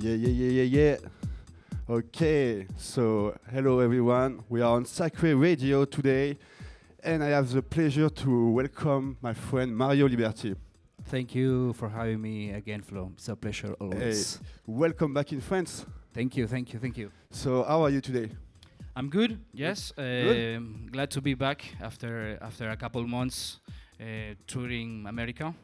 Yeah, yeah, yeah, yeah, yeah. Okay, so hello everyone. We are on Sacré Radio today, and I have the pleasure to welcome my friend Mario Liberty. Thank you for having me again, Flo. It's a pleasure always. Hey, Welcome back in France. Thank you, thank you, thank you. So, how are you today? I'm good. Yes, Good. um, glad to be back after after a couple months uh, touring America.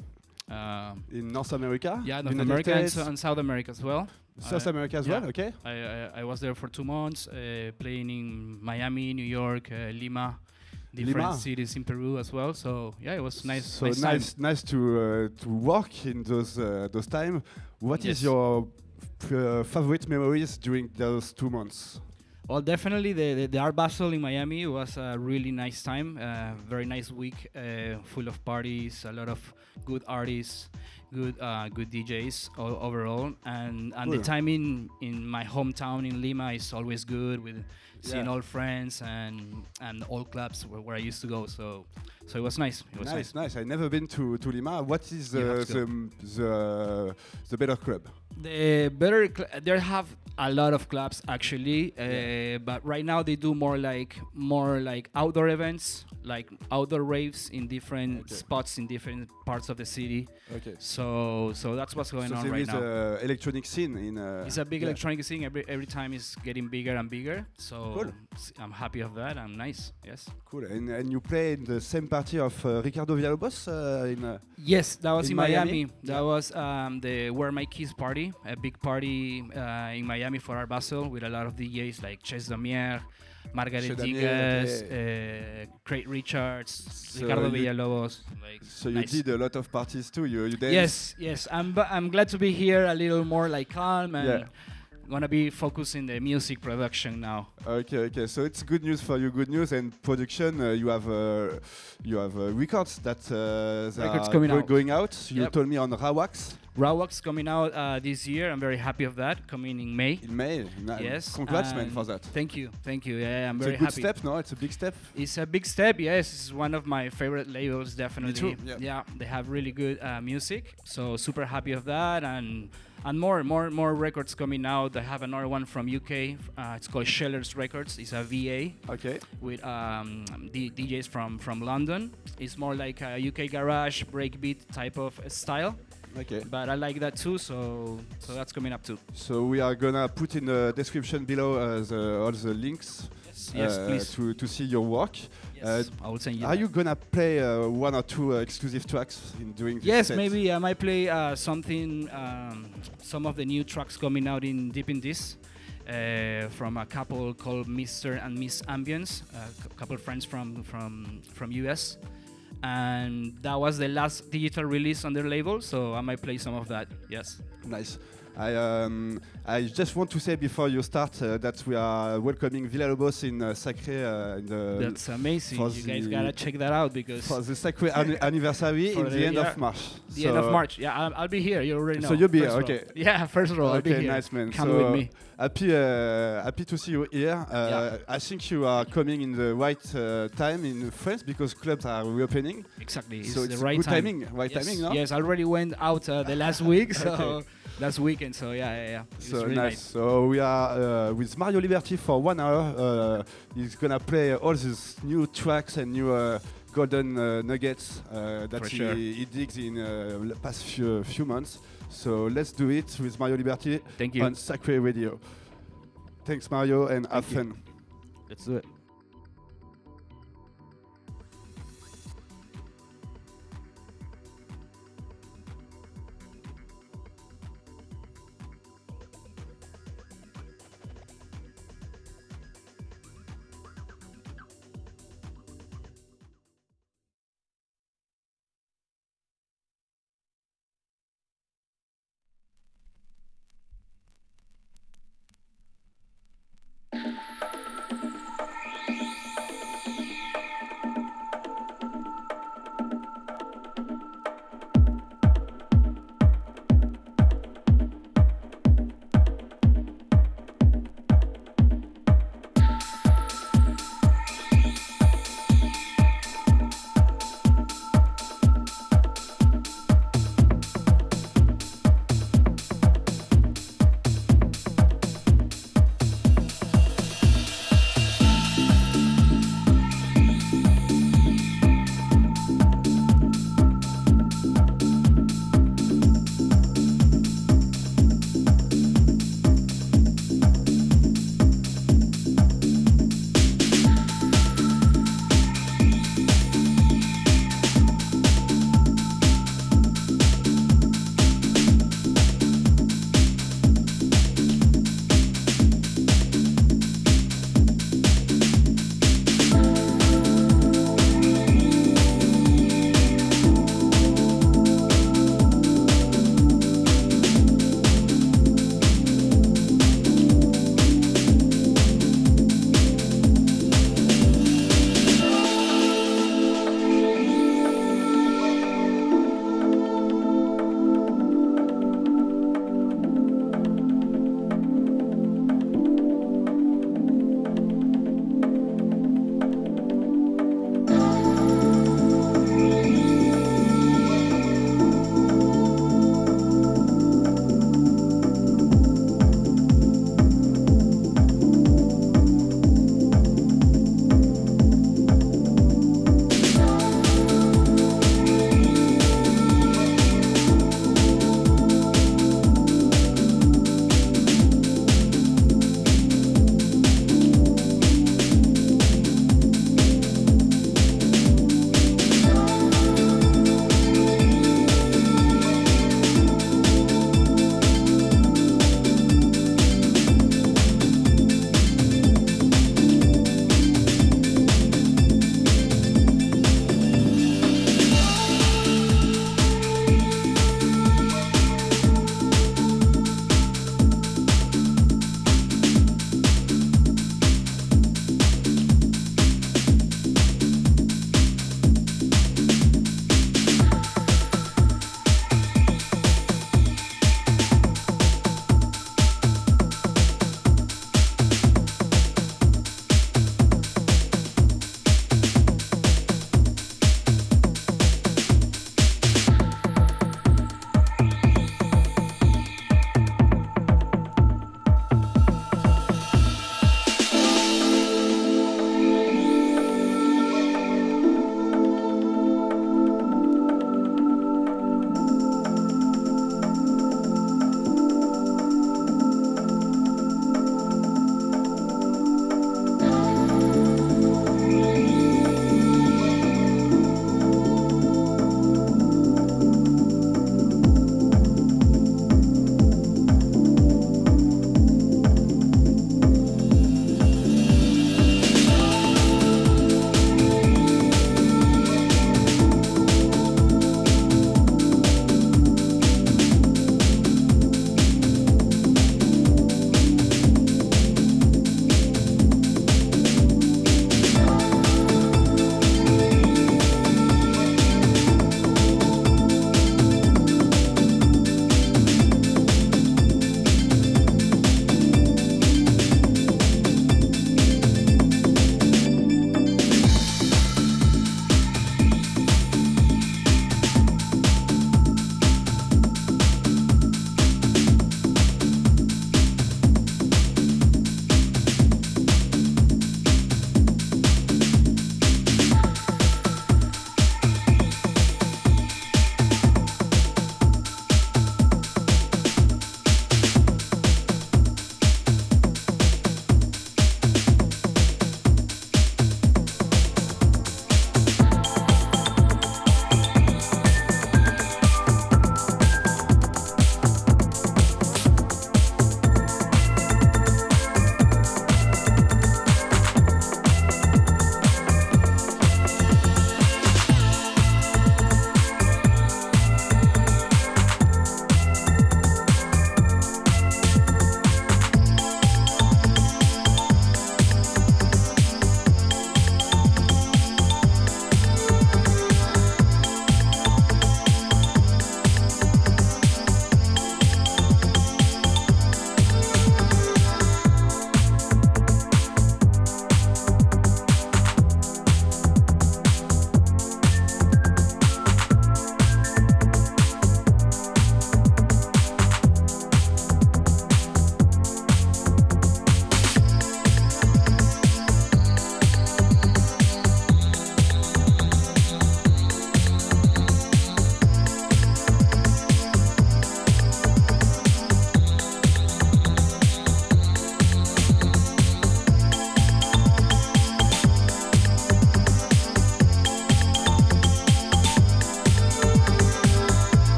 Um, In North America? yeah, North United America and, States, so- and South America as well. South I- America as yeah. well, okay? I, I, I was there for two months, uh, playing in Miami, New York, uh, Lima, different Lima. cities in Peru as well. So yeah, it was nice. So nice, time. nice, nice to uh, to work in those uh, those time. What is Yes. your f- uh, favorite memories during those two months? Well, definitely the, the, the Art Basel in Miami was a really nice time. Uh, very nice week, uh, full of parties, a lot of good artists, good uh, good DJs overall, and and the Cool. time in in my hometown in Lima is always good with seeing Yeah. old friends and and old clubs where, where I used to go. So so it was nice. It was Nice, nice. I've never been to, to Lima. What is the the, the the better club? The better cl- there have a lot of clubs actually, uh, Yeah. but right now they do more like more like outdoor events, like outdoor raves in different Okay. spots in different parts of the city. Okay. So so that's what's going so on there right is now. a electronic scene in. Uh, it's a big yeah. electronic scene. Every every time is getting bigger and bigger. So Cool. s- I'm happy of that. I'm nice. Yes. Cool. And, and you play in the same party of uh, Ricardo Villalobos uh, in. Uh, Yes, that was In in, Miami? Miami. That Yeah. was um, the Where My Keys party, a big party uh, in Miami for Art Basel with a lot of DJs like Chez Damier, Margaret okay. uh, Craig Richards, So Ricardo Villalobos. Like, so you nice. did a lot of parties too. You you danced. Yes, yes. I'm I'm glad to be here, a little more like calm and Yeah. Gonna be focusing the music production now. Okay, okay. So it's good news for you. Good news and production. Uh, you have uh, you have uh, records that, uh, that Records are coming go- out. going out. You Yep. told me on Rawax Rawax coming out uh, this year. I'm very happy of that. Coming in May. in May. Yes. Congrats, man, for that. Thank you, thank you. Yeah, I'm It's very happy. It's a good happy. step, no? It's a big step. It's a big step, yes. It's one of my favorite labels, definitely. Me too, yeah. Yeah, they have really good uh, music, so super happy of that, and and more, more, more records coming out. I have another one from UK. Uh, it's called Shellers Records. It's a VA Okay. with um, D- DJs from from London. It's more like a UK garage breakbeat type of style, Okay. but I like that too. So so that's coming up too. So we are gonna put in the description below uh, the, all the links Yes, yes, uh, please. to to see your work. Yes, I will send you. Are that. you gonna play uh, one or two uh, exclusive tracks in doing this Yes, set? maybe I might play uh, something, um, some of the new tracks coming out in Deep in This uh, from a couple called Mr. and Miss Ambience, a cou- couple friends from from from US, and that was the last digital release on their label, so I might play some of that. Yes. Nice. I um, I just want to say before you start uh, that we are welcoming Villalobos in uh, Sacré uh, in the That's amazing. You guys gotta check that out because for the Sacré anni- anniversary in the, the- end of March. the So- end of March. Yeah, I'll, I'll be here. You already know. So you'll be here, row. okay. Yeah, first row. I'll be Okay, here. nice man. Come so with me. happy uh, happy to see you here. Uh, Yeah. I think you are coming in the right uh, time in France because clubs are reopening. Exactly. so it's it's the right good time. timing, right yes, timing, no? Yes, I already went out uh, the last week, so Okay. Last weekend. So yeah, yeah, yeah. It was So really nice. So we are uh, with Mario Liberty for one hour. Uh, he's gonna play all these new tracks and new uh, golden uh, nuggets uh, that he, sure. he digs in uh, the past few, few months. So let's do it with Mario Liberty Thank you. on Sacré Radio. Thanks, Mario, and have Thank you. fun. Let's do it.